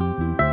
you